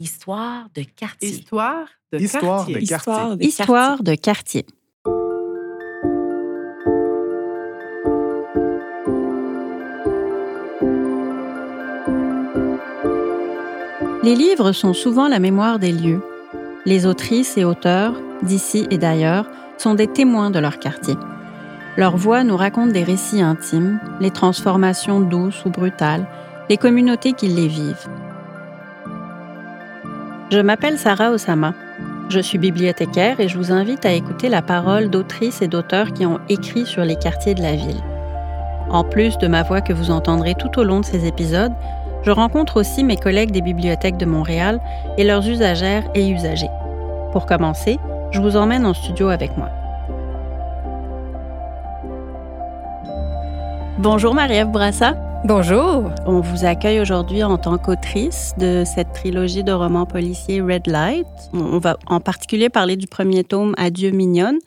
Histoire de quartier. Histoire de Histoire quartier. de quartier. Histoire de Histoire de quartier. Les livres sont souvent la mémoire des lieux. Les autrices et auteurs, d'ici et d'ailleurs, sont des témoins de leur quartier. Leur voix nous raconte des récits intimes, les transformations douces ou brutales, les communautés qui les vivent. Je m'appelle Sarah Osama. Je suis bibliothécaire et je vous invite à écouter la parole d'autrices et d'auteurs qui ont écrit sur les quartiers de la ville. En plus de ma voix que vous entendrez tout au long de ces épisodes, je rencontre aussi mes collègues des bibliothèques de Montréal et leurs usagères et usagers. Pour commencer, je vous emmène en studio avec moi. Bonjour Marie-Ève Brassa. Bonjour. On vous accueille aujourd'hui en tant qu'autrice de cette trilogie de romans policiers Red Light. On va en particulier parler du premier tome Adieu mignonne,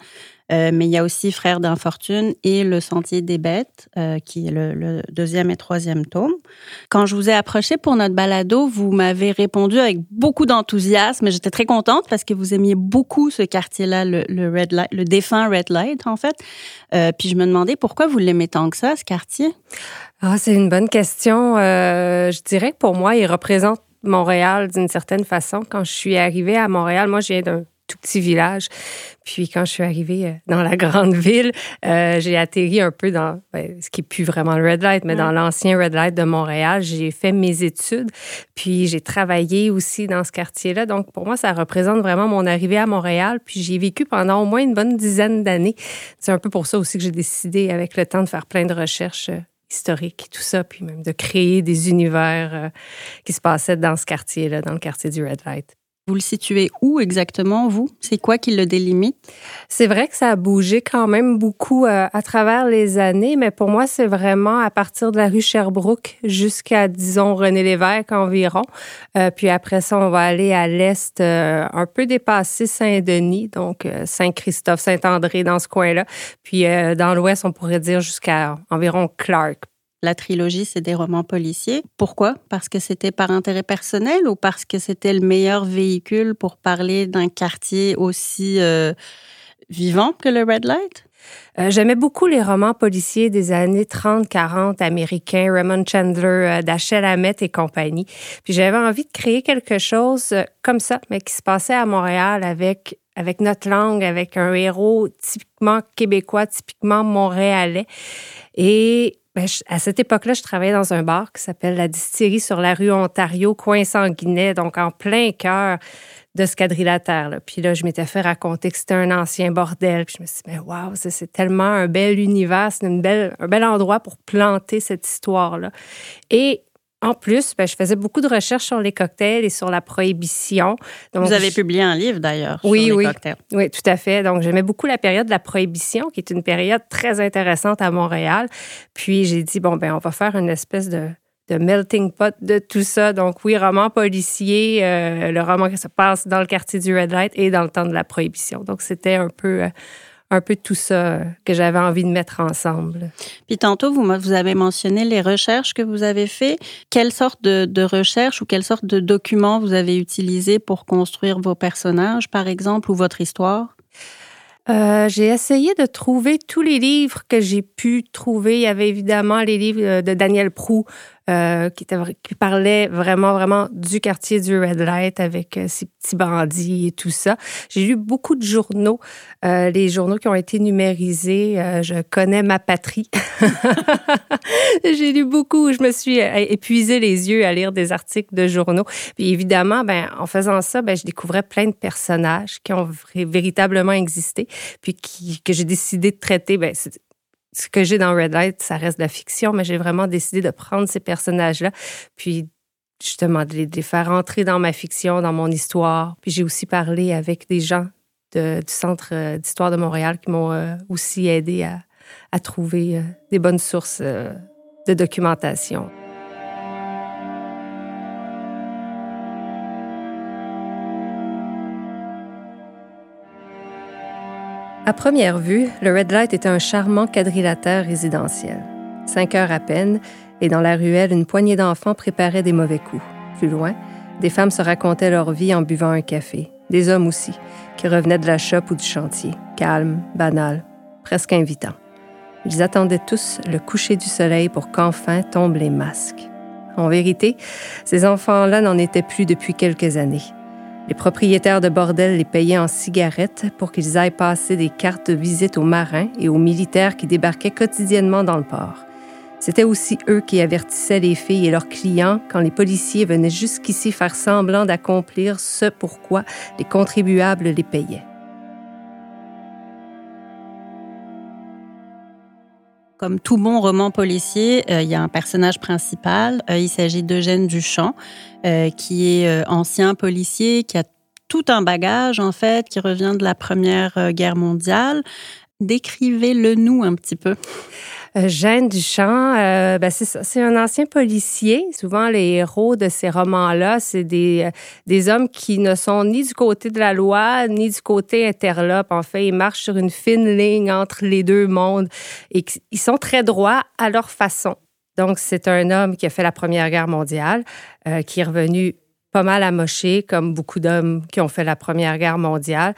euh, mais il y a aussi Frères d'infortune et Le Sentier des bêtes, euh, qui est le, le deuxième et troisième tome. Quand je vous ai approché pour notre balado, vous m'avez répondu avec beaucoup d'enthousiasme. J'étais très contente parce que vous aimiez beaucoup ce quartier-là, le, le Red Light, le défunt Red Light en fait. Euh, puis je me demandais pourquoi vous l'aimez tant que ça, ce quartier? Ah, c'est une bonne question. Euh, je dirais que pour moi, il représente Montréal d'une certaine façon. Quand je suis arrivée à Montréal, moi, je viens d'un tout petit village. Puis quand je suis arrivée euh, dans la grande ville, euh, j'ai atterri un peu dans ben, ce qui est plus vraiment le Red Light, mais Ouais. dans l'ancien Red Light de Montréal. J'ai fait mes études, puis j'ai travaillé aussi dans ce quartier-là. Donc pour moi, ça représente vraiment mon arrivée à Montréal. Puis j'ai vécu pendant au moins une bonne dizaine d'années. C'est un peu pour ça aussi que j'ai décidé, avec le temps, de faire plein de recherches historiques et tout ça, puis même de créer des univers euh, qui se passaient dans ce quartier-là, dans le quartier du Red Light. Vous le situez où exactement, vous? C'est quoi qui le délimite? C'est vrai que ça a bougé quand même beaucoup euh, à travers les années, mais pour moi, c'est vraiment à partir de la rue Sherbrooke jusqu'à, disons, René Lévesque environ. Euh, puis après ça, on va aller à l'est, euh, un peu dépasser Saint-Denis, donc Saint-Christophe, Saint-André, dans ce coin-là. Puis dans l'ouest, on pourrait dire jusqu'à environ Clark. La trilogie, c'est des romans policiers. Pourquoi? Parce que c'était par intérêt personnel ou parce que c'était le meilleur véhicule pour parler d'un quartier aussi euh, vivant que le Red Light? Euh, J'aimais beaucoup les romans policiers des années 30-40 américains, Raymond Chandler, euh, Dashiell Hammett et compagnie. Puis j'avais envie de créer quelque chose comme ça, mais qui se passait à Montréal avec avec notre langue, avec un héros typiquement québécois, typiquement montréalais. Et ben, je- à cette époque-là, je travaillais dans un bar qui s'appelle la Distillerie sur la rue Ontario, coin Sanguinet, donc en plein cœur de ce quadrilatère. Là. Puis là, je m'étais fait raconter que c'était un ancien bordel. Puis je me suis dit, mais waouh, c'est tellement un bel univers, c'est une belle, un bel endroit pour planter cette histoire-là. Et en plus, ben, je faisais beaucoup de recherches sur les cocktails et sur la prohibition. Donc, Vous avez je- publié un livre d'ailleurs Oui, sur les oui. cocktails. oui, tout à fait. Donc, j'aimais beaucoup la période de la prohibition, qui est une période très intéressante à Montréal. Puis, j'ai dit, bon, ben, on va faire une espèce de, de melting pot de tout ça. Donc, oui, roman policier, euh, le roman qui se passe dans le quartier du Red Light et dans le temps de la prohibition. Donc, c'était un peu, euh, un peu tout ça que j'avais envie de mettre ensemble. Puis tantôt, vous, vous avez mentionné les recherches que vous avez fait. Quelle sorte de, de recherche ou quelle sorte de documents vous avez utilisé pour construire vos personnages, par exemple, ou votre histoire? Euh, j'ai essayé de trouver tous les livres que j'ai pu trouver. Il y avait évidemment les livres euh, de Daniel Prou euh, qui, qui parlaient vraiment, vraiment du quartier du Red Light avec euh, ses petits bandits et tout ça. J'ai lu beaucoup de journaux, euh, les journaux qui ont été numérisés. Euh, je connais ma patrie. j'ai lu beaucoup. Je me suis euh, épuisé les yeux à lire des articles de journaux. Puis évidemment, ben, en faisant ça, ben, je découvrais plein de personnages qui ont véritablement existé, puis qui, que j'ai décidé de traiter. Ben, ce que j'ai dans Red Light, ça reste de la fiction, mais j'ai vraiment décidé de prendre ces personnages-là, puis justement de les, de faire entrer dans ma fiction, dans mon histoire. Puis j'ai aussi parlé avec des gens du Centre euh, d'histoire de Montréal qui m'ont euh, aussi aidé à, trouver euh, des bonnes sources de documentation. À première vue, le Red Light était un charmant quadrilatère résidentiel. Cinq heures à peine, et dans la ruelle, une poignée d'enfants préparaient des mauvais coups. Plus loin, Des femmes se racontaient leur vie en buvant un café. Des hommes aussi, qui revenaient de la shop ou du chantier, calmes, banals, presque invitants. Ils attendaient tous le coucher du soleil pour qu'enfin tombent les masques. En vérité, ces enfants-là n'en étaient plus depuis quelques années. Les propriétaires de bordels les payaient en cigarettes pour qu'ils aillent passer des cartes de visite aux marins et aux militaires qui débarquaient quotidiennement dans le port. C'était aussi eux qui avertissaient les filles et leurs clients quand les policiers venaient jusqu'ici faire semblant d'accomplir ce pourquoi les contribuables les payaient. Comme tout bon roman policier, euh, il y a un personnage principal. Euh, il s'agit d'Eugène Duchamp, euh, qui est ancien policier, qui a tout un bagage en fait, qui revient de la Première Guerre mondiale. Décrivez-le nous un petit peu. Euh, Jeanne Duchamp, euh, ben c'est un ancien policier. Souvent, les héros de ces romans-là, c'est des, euh, des hommes qui ne sont ni du côté de la loi, ni du côté interlope. En fait, ils marchent sur une fine ligne entre les deux mondes et ils sont très droits à leur façon. Donc, c'est un homme qui a fait la Première Guerre mondiale, qui est revenu pas mal amoché, comme beaucoup d'hommes qui ont fait la Première Guerre mondiale,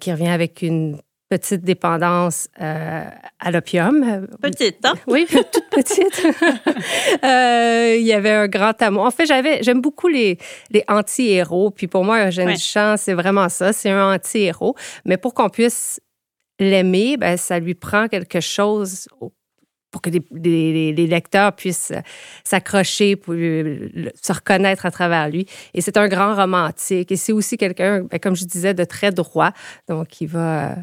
qui revient avec une petite dépendance euh, à l'opium. Petite, hein? Oui, toute petite. euh, il y avait un grand amour. En fait, j'avais, j'aime beaucoup les, les anti-héros. Puis pour moi, Eugène ouais. Duchamp, c'est vraiment ça. C'est un anti-héros. Mais pour qu'on puisse l'aimer, ben, ça lui prend quelque chose pour que les, les, les lecteurs puissent s'accrocher, pour se reconnaître à travers lui. Et c'est un grand romantique. Et c'est aussi quelqu'un, ben, comme je disais, de très droit. Donc, il va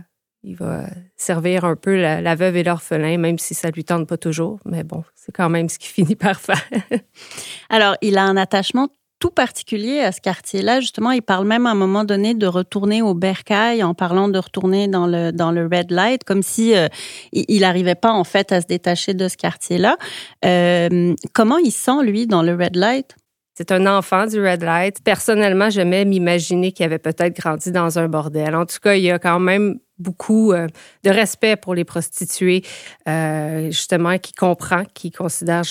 il va servir un peu la, veuve et l'orphelin, même si ça lui tente pas toujours. Mais bon, c'est quand même ce qu'il finit par faire. Alors, il a un attachement tout particulier à ce quartier-là. Justement, il parle même à un moment donné de retourner au Bercail en parlant de retourner dans le, dans le Red Light, comme si euh, il n'arrivait pas en fait à se détacher de ce quartier-là. Euh, comment il sent, lui, dans le Red Light? C'est un enfant du Red Light. Personnellement, j'aimais m'imaginer qu'il avait peut-être grandi dans un bordel. En tout cas, il y a quand même beaucoup euh, de respect pour les prostituées, euh, justement, qui comprend, qui considère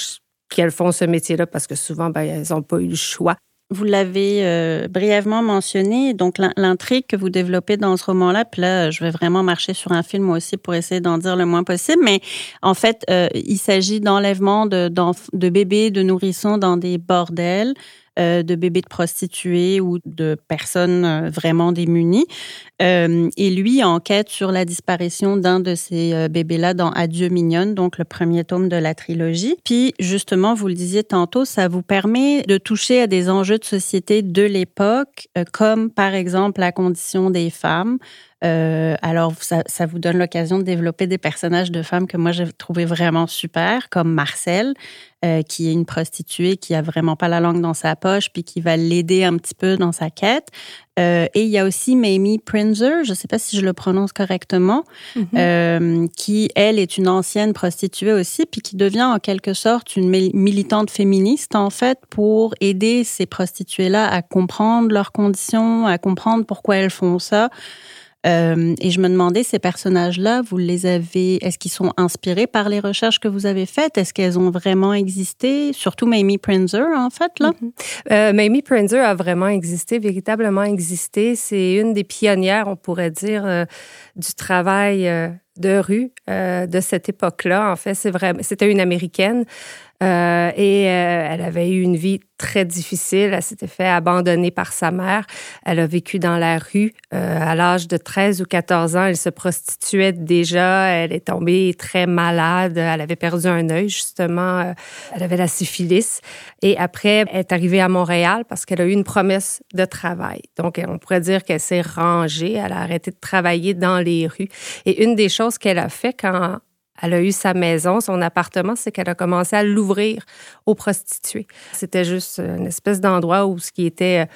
qu'elles font ce métier-là parce que souvent, ben, elles n'ont pas eu le choix. Vous l'avez euh, brièvement mentionné, donc l'intrigue que vous développez dans ce roman-là, puis là, je vais vraiment marcher sur un film aussi pour essayer d'en dire le moins possible, mais en fait, il s'agit d'enlèvement de, bébés, de nourrissons dans des bordels. Euh, de bébés de prostituées ou de personnes euh, vraiment démunies. Euh, et lui enquête sur la disparition d'un de ces bébés-là dans Adieu mignonne, donc le premier tome de la trilogie. Puis justement, vous le disiez tantôt, ça vous permet de toucher à des enjeux de société de l'époque, comme par exemple la condition des femmes, euh, alors, ça, ça, vous donne l'occasion de développer des personnages de femmes que moi j'ai trouvé vraiment super, comme Marcel, euh, qui est une prostituée qui a vraiment pas la langue dans sa poche, puis qui va l'aider un petit peu dans sa quête. Euh, et il y a aussi Mamie Prinzer, je ne sais pas si je le prononce correctement, mm-hmm. euh, qui, elle, est une ancienne prostituée aussi, puis qui devient en quelque sorte une militante féministe, en fait, pour aider ces prostituées-là à comprendre leurs conditions, à comprendre pourquoi elles font ça. Euh, et je me demandais, ces personnages-là, vous les avez, est-ce qu'ils sont inspirés par les recherches que vous avez faites? Est-ce qu'elles ont vraiment existé? Surtout Mamie Prinzer, en fait, là? Mm -hmm. euh, Mamie Prinzer a vraiment existé, véritablement existé. C'est une des pionnières, on pourrait dire, euh, du travail de rue de cette époque-là. En fait, c'est vrai, c'était une américaine euh, et euh, elle avait eu une vie très difficile. Elle s'était fait abandonner par sa mère. Elle a vécu dans la rue euh, à l'âge de 13 ou 14 ans. Elle se prostituait déjà. Elle est tombée très malade. Elle avait perdu un œil, justement. Elle avait la syphilis. Et après, elle est arrivée à Montréal parce qu'elle a eu une promesse de travail. Donc, on pourrait dire qu'elle s'est rangée. Elle a arrêté de travailler dans les rues. Et une des choses qu'elle a fait quand elle a eu sa maison, son appartement, c'est qu'elle a commencé à l'ouvrir aux prostituées. C'était juste une espèce d'endroit où ce qui était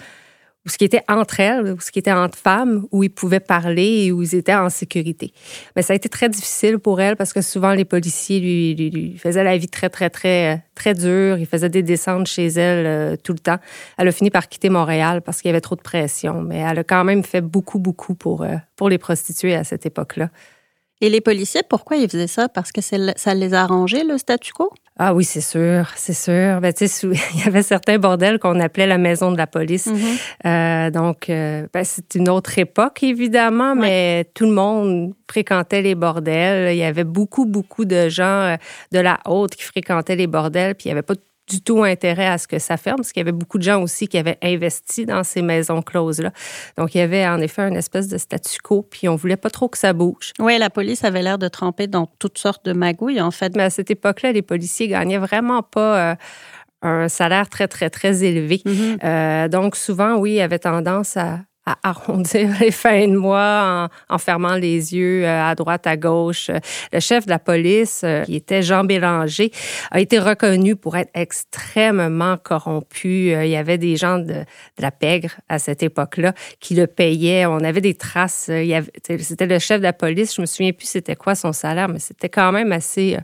où ce qui était entre elles, où ce qui était entre femmes, où ils pouvaient parler et où ils étaient en sécurité. Mais ça a été très difficile pour elle parce que souvent les policiers lui faisaient la vie très, très, très, très dure. Ils faisaient des descentes chez elle euh, tout le temps. Elle a fini par quitter Montréal parce qu'il y avait trop de pression, mais elle a quand même fait beaucoup, beaucoup pour, euh, pour les prostituées à cette époque-là. Et les policiers, pourquoi ils faisaient ça? Parce que ça les a arrangés, le statu quo? Ah oui, c'est sûr, c'est sûr. Ben, il y avait certains bordels qu'on appelait la maison de la police. Mm-hmm. Euh, donc, euh, ben, c'est une autre époque, évidemment, mais tout le monde fréquentait les bordels. Il y avait beaucoup, beaucoup de gens euh, de la haute qui fréquentaient les bordels, puis il n'y avait pas du tout intérêt à ce que ça ferme, parce qu'il y avait beaucoup de gens aussi qui avaient investi dans ces maisons closes-là. Donc, il y avait en effet une espèce de statu quo, puis on voulait pas trop que ça bouge. Oui, la police avait l'air de tremper dans toutes sortes de magouilles, en fait. Mais à cette époque-là, les policiers gagnaient vraiment pas... Euh, un salaire très, très, très élevé. Mm-hmm. Euh, donc, souvent, oui, ils avaient tendance à, arrondir les fins de mois en, fermant les yeux euh, à droite, à gauche. Le chef de la police, euh, qui était Jean Bélanger, a été reconnu pour être extrêmement corrompu. Euh, il y avait des gens de, la pègre à cette époque-là qui le payaient. On avait des traces. C'était le chef de la police. Je me souviens plus c'était quoi son salaire, mais c'était quand même assez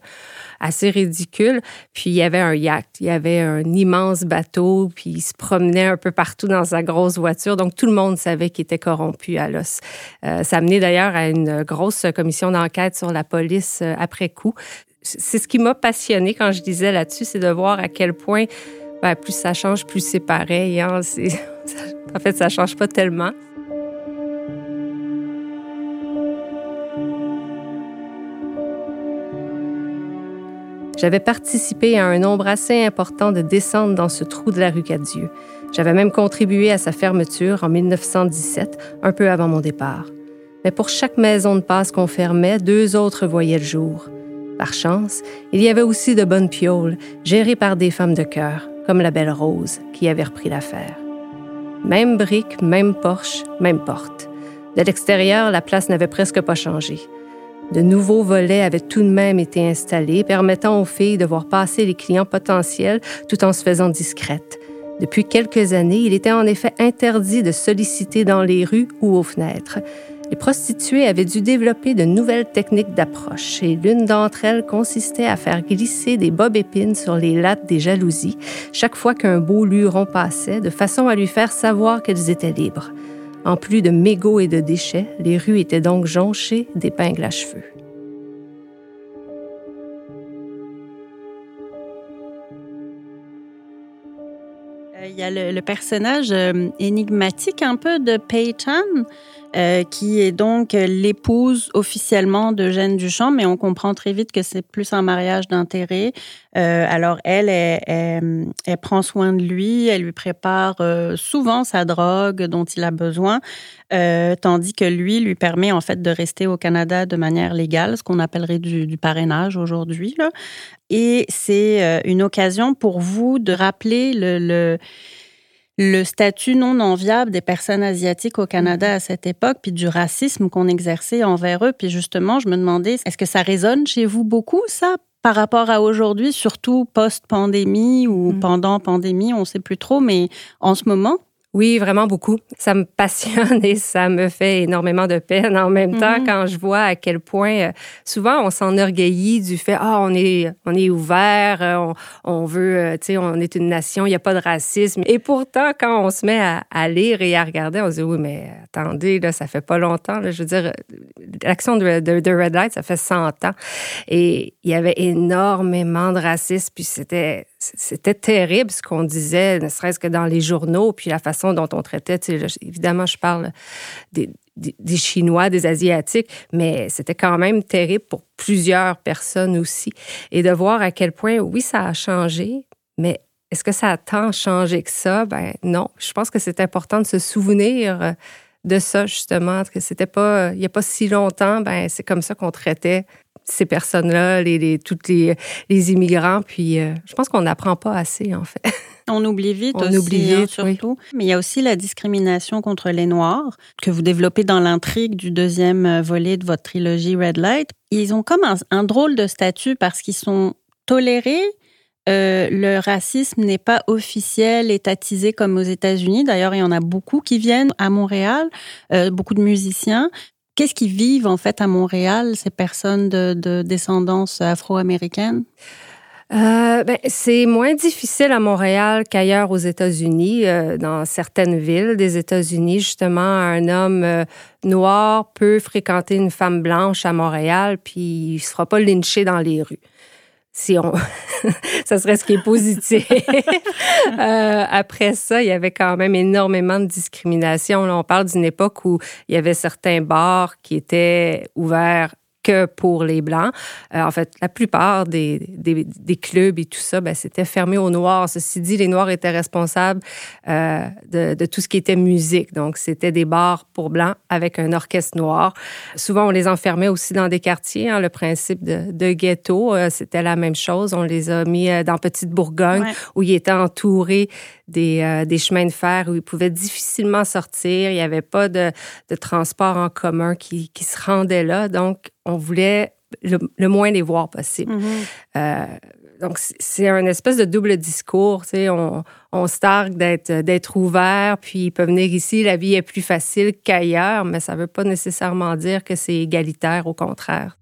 assez ridicule. Puis il y avait un yacht, il y avait un immense bateau, puis il se promenait un peu partout dans sa grosse voiture. Donc tout le monde savait qu'il était corrompu à l'os. Euh, ça a mené d'ailleurs à une grosse commission d'enquête sur la police euh, après coup. C'est ce qui m'a passionné quand je disais là-dessus, c'est de voir à quel point ben, plus ça change, plus c'est pareil. Hein. En fait, ça change pas tellement. J'avais participé à un nombre assez important de descentes dans ce trou de la rue Cadieux. J'avais même contribué à sa fermeture en 1917, un peu avant mon départ. Mais pour chaque maison de passe qu'on fermait, deux autres voyaient le jour. Par chance, il y avait aussi de bonnes pioles, gérées par des femmes de cœur, comme la belle Rose, qui avait repris l'affaire. Même brique, même porche, même porte. De l'extérieur, la place n'avait presque pas changé. De nouveaux volets avaient tout de même été installés, permettant aux filles de voir passer les clients potentiels tout en se faisant discrètes. Depuis quelques années, il était en effet interdit de solliciter dans les rues ou aux fenêtres. Les prostituées avaient dû développer de nouvelles techniques d'approche et l'une d'entre elles consistait à faire glisser des bobs épines sur les lattes des jalousies chaque fois qu'un beau luron passait, de façon à lui faire savoir qu'elles étaient libres. En plus de mégots et de déchets, les rues étaient donc jonchées d'épingles à cheveux. Euh, il y a le, personnage euh, énigmatique un peu de Peyton, euh, qui est donc l'épouse officiellement de Jeanne Duchamp, mais on comprend très vite que c'est plus un mariage d'intérêt. Euh, alors elle, elle, prend soin de lui, elle lui prépare euh, souvent sa drogue dont il a besoin, tandis que lui lui permet en fait de rester au Canada de manière légale, ce qu'on appellerait du, parrainage aujourd'hui. Et c'est une occasion pour vous de rappeler le, le le statut non enviable des personnes asiatiques au Canada à cette époque, puis du racisme qu'on exerçait envers eux. Puis justement, je me demandais, est-ce que ça résonne chez vous beaucoup, ça, par rapport à aujourd'hui, surtout post-pandémie ou mm. pendant pandémie, on ne sait plus trop, mais en ce moment? Oui, vraiment beaucoup. Ça me passionne et ça me fait énormément de peine en même temps mm-hmm. quand je vois à quel point euh, souvent on s'enorgueillit du fait ah on est on est ouvert, euh, on, veut euh, tu sais on est une nation, il n'y a pas de racisme et pourtant quand on se met à, lire et à regarder, on se dit oui mais attendez là ça fait pas longtemps je veux dire l'action de, de, Red Light ça fait 100 ans et il y avait énormément de racisme puis c'était c'était terrible ce qu'on disait, ne serait-ce que dans les journaux, puis la façon dont on traitait. évidemment, je parle des, Chinois, des Asiatiques, mais c'était quand même terrible pour plusieurs personnes aussi. Et de voir à quel point, oui, ça a changé, mais est-ce que ça a tant changé que ça? Ben non. Je pense que c'est important de se souvenir euh, de ça, justement, que c'était pas, il n'y a pas si longtemps, ben c'est comme ça qu'on traitait ces personnes-là, les, les, toutes les, les immigrants. Puis euh, je pense qu'on n'apprend pas assez, en fait. On oublie vite On aussi, oublie hein, vite, surtout. Mais il y a aussi la discrimination contre les Noirs que vous développez dans l'intrigue du deuxième euh, volet de votre trilogie Red Light. Ils ont comme un, drôle de statut parce qu'ils sont tolérés, euh, le racisme n'est pas officiel, étatisé comme aux États-Unis. D'ailleurs, il y en a beaucoup qui viennent à Montréal, beaucoup de musiciens. Qu'est-ce qui vivent en fait à Montréal, ces personnes de, descendance afro-américaine? Euh, ben, c'est moins difficile à Montréal qu'ailleurs aux États-Unis. Euh, dans certaines villes des États-Unis, justement, un homme euh, noir peut fréquenter une femme blanche à Montréal, puis il ne se fera pas lyncher dans les rues. Si on, ça serait ce qui est positif. euh, après ça, il y avait quand même énormément de discrimination. Là, on parle d'une époque où il y avait certains bars qui étaient ouverts que pour les Blancs. Euh, en fait, la plupart des, des, clubs et tout ça, ben, c'était fermé aux Noirs. Ceci dit, les Noirs étaient responsables euh, de, de, tout ce qui était musique. Donc, c'était des bars pour Blancs avec un orchestre noir. Souvent, on les enfermait aussi dans des quartiers. Hein, le principe de, de ghetto, euh, c'était la même chose. On les a mis dans Petite Bourgogne, où ils étaient entourés des, des, chemins de fer, où ils pouvaient difficilement sortir. Il n'y avait pas de, de transport en commun qui, qui se rendait là. Donc, on voulait le, moins les voir possible. Mm-hmm. Euh, donc, c'est un espèce de double discours. Tu sais, on, on se targue d'être ouvert, puis ils peuvent venir ici, la vie est plus facile qu'ailleurs, mais ça ne veut pas nécessairement dire que c'est égalitaire, au contraire.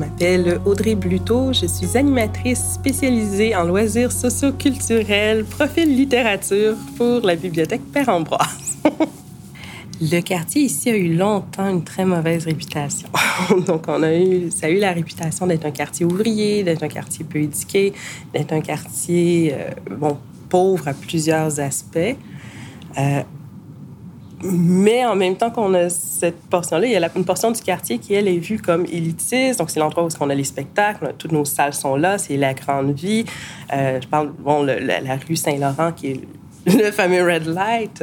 M'appelle Audrey Bluteau, je suis animatrice spécialisée en loisirs socioculturels, profil littérature pour la bibliothèque Père Ambroise. Le quartier ici a eu longtemps une très mauvaise réputation. Donc, on a eu, ça a eu la réputation d'être un quartier ouvrier, d'être un quartier peu éduqué, d'être un quartier, euh, bon, pauvre à plusieurs aspects. Euh, mais en même temps qu'on a cette portion-là, il y a une portion du quartier qui, elle, est vue comme élitiste. Donc, c'est l'endroit où on a les spectacles. Toutes nos salles sont là. C'est la grande vie. Euh, je parle, bon, la, rue Saint-Laurent, qui est le fameux Red Light.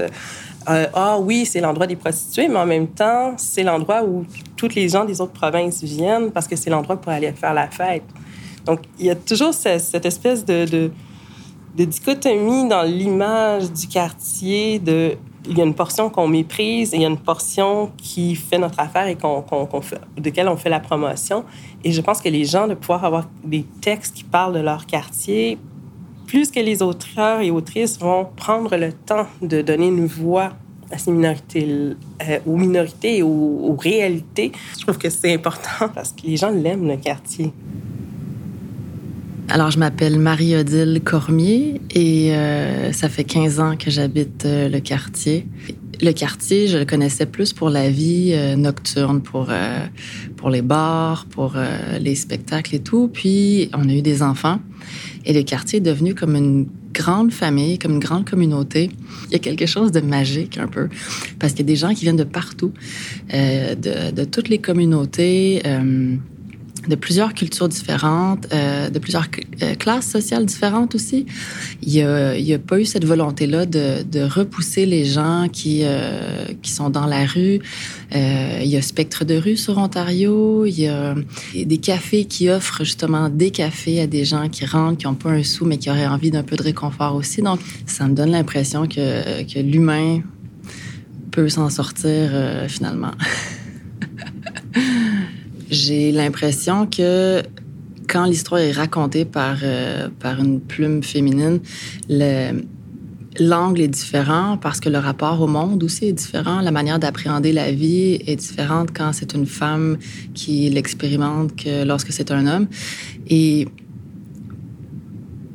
Euh, ah oui, c'est l'endroit des prostituées, mais en même temps, c'est l'endroit où toutes les gens des autres provinces viennent parce que c'est l'endroit pour aller faire la fête. Donc, il y a toujours cette, espèce de, de, de dichotomie dans l'image du quartier de il y a une portion qu'on méprise et il y a une portion qui fait notre affaire et qu'on, laquelle on fait la promotion. Et je pense que les gens, de pouvoir avoir des textes qui parlent de leur quartier, plus que les auteurs et autrices vont prendre le temps de donner une voix à ces minorités, euh, aux minorités et aux, réalités, je trouve que c'est important parce que les gens l'aiment, le quartier. Alors, je m'appelle Marie-Odile Cormier et euh, ça fait 15 ans que j'habite euh, le quartier. Le quartier, je le connaissais plus pour la vie euh, nocturne, pour, pour les bars, pour les spectacles et tout. Puis, on a eu des enfants et le quartier est devenu comme une grande famille, comme une grande communauté. Il y a quelque chose de magique un peu, parce qu'il y a des gens qui viennent de partout, de, de, toutes les communautés de plusieurs cultures différentes, euh, de plusieurs euh, classes sociales différentes aussi. Il n'y a, a, pas eu cette volonté-là de, de, repousser les gens qui, euh, qui sont dans la rue. Euh, il y a Spectre de rue sur Ontario. Il y a des cafés qui offrent justement des cafés à des gens qui rentrent, qui n'ont pas un sou, mais qui auraient envie d'un peu de réconfort aussi. Donc, ça me donne l'impression que, que l'humain peut s'en sortir euh, finalement. J'ai l'impression que quand l'histoire est racontée par, euh, par une plume féminine, l'angle est différent parce que le rapport au monde aussi est différent. La manière d'appréhender la vie est différente quand c'est une femme qui l'expérimente que lorsque c'est un homme. Et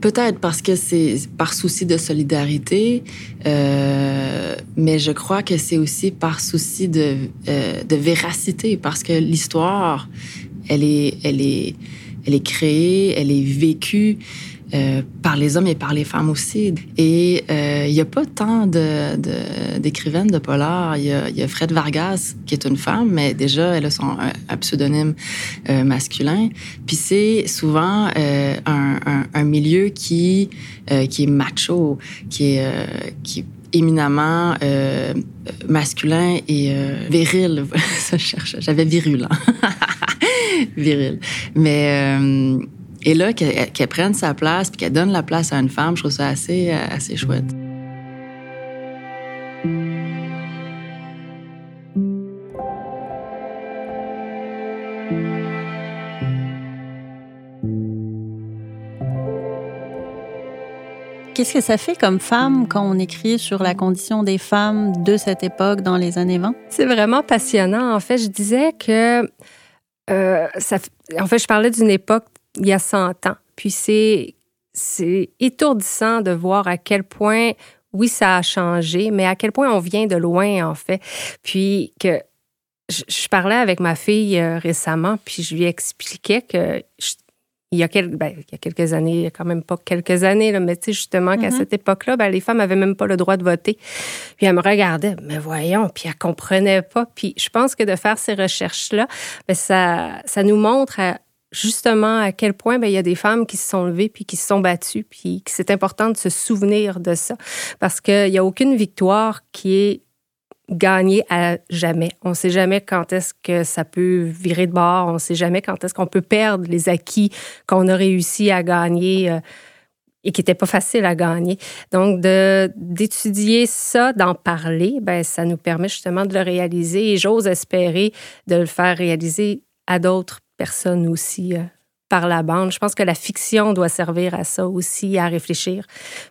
Peut-être parce que c'est par souci de solidarité, euh, mais je crois que c'est aussi par souci de, euh, de véracité, parce que l'histoire, elle est, elle est, elle est créée, elle est vécue. Euh, par les hommes et par les femmes aussi. Et euh, il n'y a pas tant d'écrivaines de, de, polar. Il y, a, y, a, Fred Vargas, qui est une femme, mais déjà, elle a son un, pseudonyme euh, masculin. Puis c'est souvent un, un, un, milieu qui, qui est macho, qui est, qui est éminemment masculin et viril. Ça cherche. J'avais virulent. viril. Mais et là, qu'elle prenne sa place, puis qu'elle donne la place à une femme, je trouve ça assez, euh, assez chouette. Qu'est-ce que ça fait comme femme quand on écrit sur la condition des femmes de cette époque dans les années 20? C'est vraiment passionnant. En fait, je disais que euh, ça, en fait, je parlais d'une époque il y a 100 ans. Puis c'est c'est étourdissant de voir à quel point, oui, ça a changé, mais à quel point on vient de loin, en fait. Puis que je, parlais avec ma fille euh, récemment, puis je lui expliquais que il, y a quelques, ben, il y a quelques années, il y a quand même pas quelques années, là, mais tu sais, justement, qu'à mm-hmm. cette époque-là, ben, les femmes avaient même pas le droit de voter. Puis elle me regardait, mais voyons, puis elle comprenait pas. Puis je pense que de faire ces recherches-là, ben, ça, ça nous montre justement à quel point ben, il y a des femmes qui se sont levées puis qui se sont battues, puis que c'est important de se souvenir de ça. Parce qu'il n'y a aucune victoire qui est gagnée à jamais. On ne sait jamais quand est-ce que ça peut virer de bord. On ne sait jamais quand est-ce qu'on peut perdre les acquis qu'on a réussi à gagner. Euh, et qui n'étaient pas faciles à gagner. Donc, d'étudier ça, d'en parler, ben, ça nous permet justement de le réaliser et j'ose espérer de le faire réaliser à d'autres personnes aussi euh, par la bande. Je pense que la fiction doit servir à ça aussi, à réfléchir,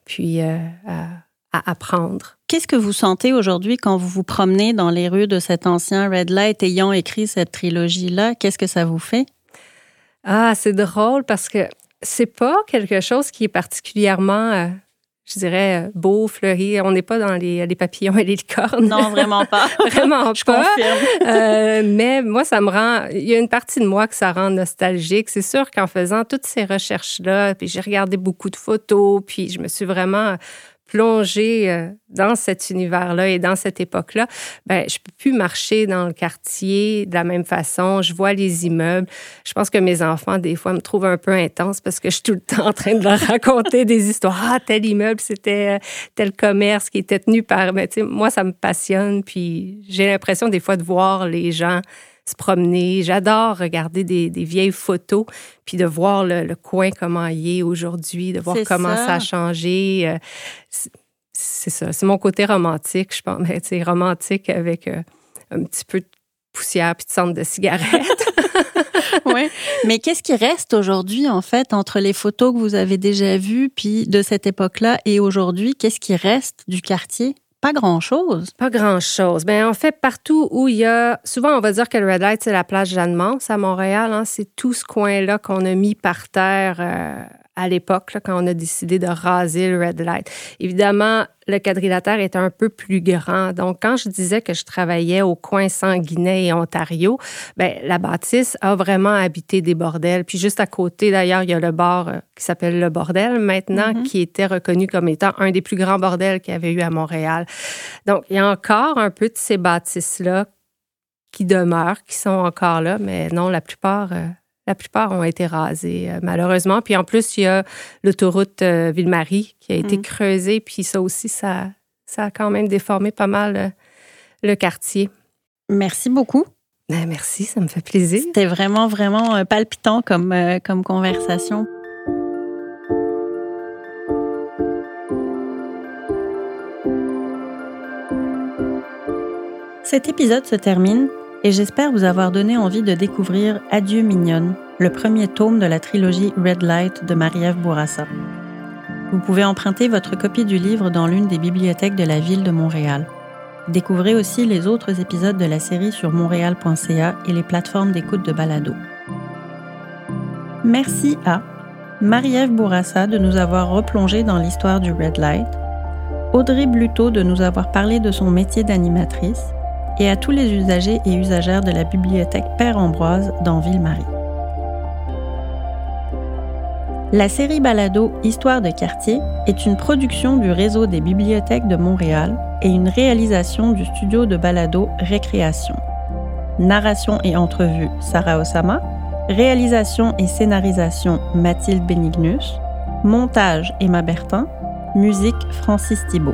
puis euh, à, apprendre. Qu'est-ce que vous sentez aujourd'hui quand vous vous promenez dans les rues de cet ancien Red Light ayant écrit cette trilogie-là? Qu'est-ce que ça vous fait? Ah, c'est drôle parce que c'est pas quelque chose qui est particulièrement euh, je dirais, euh, beau, fleuri. On n'est pas dans les, les, papillons et les licornes. Non, vraiment pas. vraiment je pas. Confirme. euh, mais moi, ça me rend. Il y a une partie de moi que ça rend nostalgique. C'est sûr qu'en faisant toutes ces recherches-là, puis j'ai regardé beaucoup de photos, puis je me suis vraiment plongée euh, dans cet univers-là et dans cette époque-là, ben je peux plus marcher dans le quartier de la même façon. Je vois les immeubles. Je pense que mes enfants des fois me trouvent un peu intense parce que je suis tout le temps en train de leur raconter des histoires. Ah tel immeuble c'était euh, tel commerce qui était tenu par. Ben, moi ça me passionne puis j'ai l'impression des fois de voir les gens se promener. J'adore regarder des, vieilles photos, puis de voir le, coin comment il est aujourd'hui, de voir comment ça. a changé. Euh, c'est ça, c'est mon côté romantique, je pense. Mais c'est romantique avec euh, un petit peu de poussière puis de cendre de cigarette. oui. Mais qu'est-ce qui reste aujourd'hui, en fait, entre les photos que vous avez déjà vues, puis de cette époque-là et aujourd'hui? Qu'est-ce qui reste du quartier? Pas grand-chose. Pas grand-chose. Bien, en fait, partout où il y a... Souvent, on va dire que le Red Light, c'est la plage Jeanne-Mance à Montréal. Hein. C'est tout ce coin-là qu'on a mis par terre euh, à l'époque, quand on a décidé de raser le red light. Évidemment, le quadrilatère est un peu plus grand. Donc, quand je disais que je travaillais au coin Sanguinet et Ontario, ben, la bâtisse a vraiment habité des bordels. Puis juste à côté, d'ailleurs, il y a le bar euh, qui s'appelle Le Bordel maintenant, mm-hmm. qui était reconnu comme étant un des plus grands bordels qu'il y avait eu à Montréal. Donc, il y a encore un peu de ces bâtisses-là qui demeurent, qui sont encore là, mais non, la plupart... Euh, la plupart ont été rasés, euh, malheureusement. Puis en plus, il y a l'autoroute euh, Ville-Marie qui a été mm. creusée. Puis ça aussi, ça, ça a quand même déformé pas mal euh, le quartier. Merci beaucoup. Ben, merci, ça me fait plaisir. C'était vraiment, vraiment palpitant comme, comme conversation. Cet épisode se termine et j'espère vous avoir donné envie de découvrir Adieu mignonne, le premier tome de la trilogie Red Light de Marie-Ève Bourassa. Vous pouvez emprunter votre copie du livre dans l'une des bibliothèques de la ville de Montréal. Découvrez aussi les autres épisodes de la série sur montréal.ca et les plateformes d'écoute de balado. Merci à Marie-Ève Bourassa de nous avoir replongé dans l'histoire du Red Light, Audrey Bluteau de nous avoir parlé de son métier d'animatrice, et à tous les usagers et usagères de la bibliothèque Père Ambroise dans Ville-Marie. La série Balado Histoire de quartier est une production du réseau des bibliothèques de Montréal et une réalisation du studio de balado Récréation. Narration et entrevue Sarah Osama, réalisation et scénarisation Mathilde Benignus, montage Emma Bertin, musique Francis Thibault.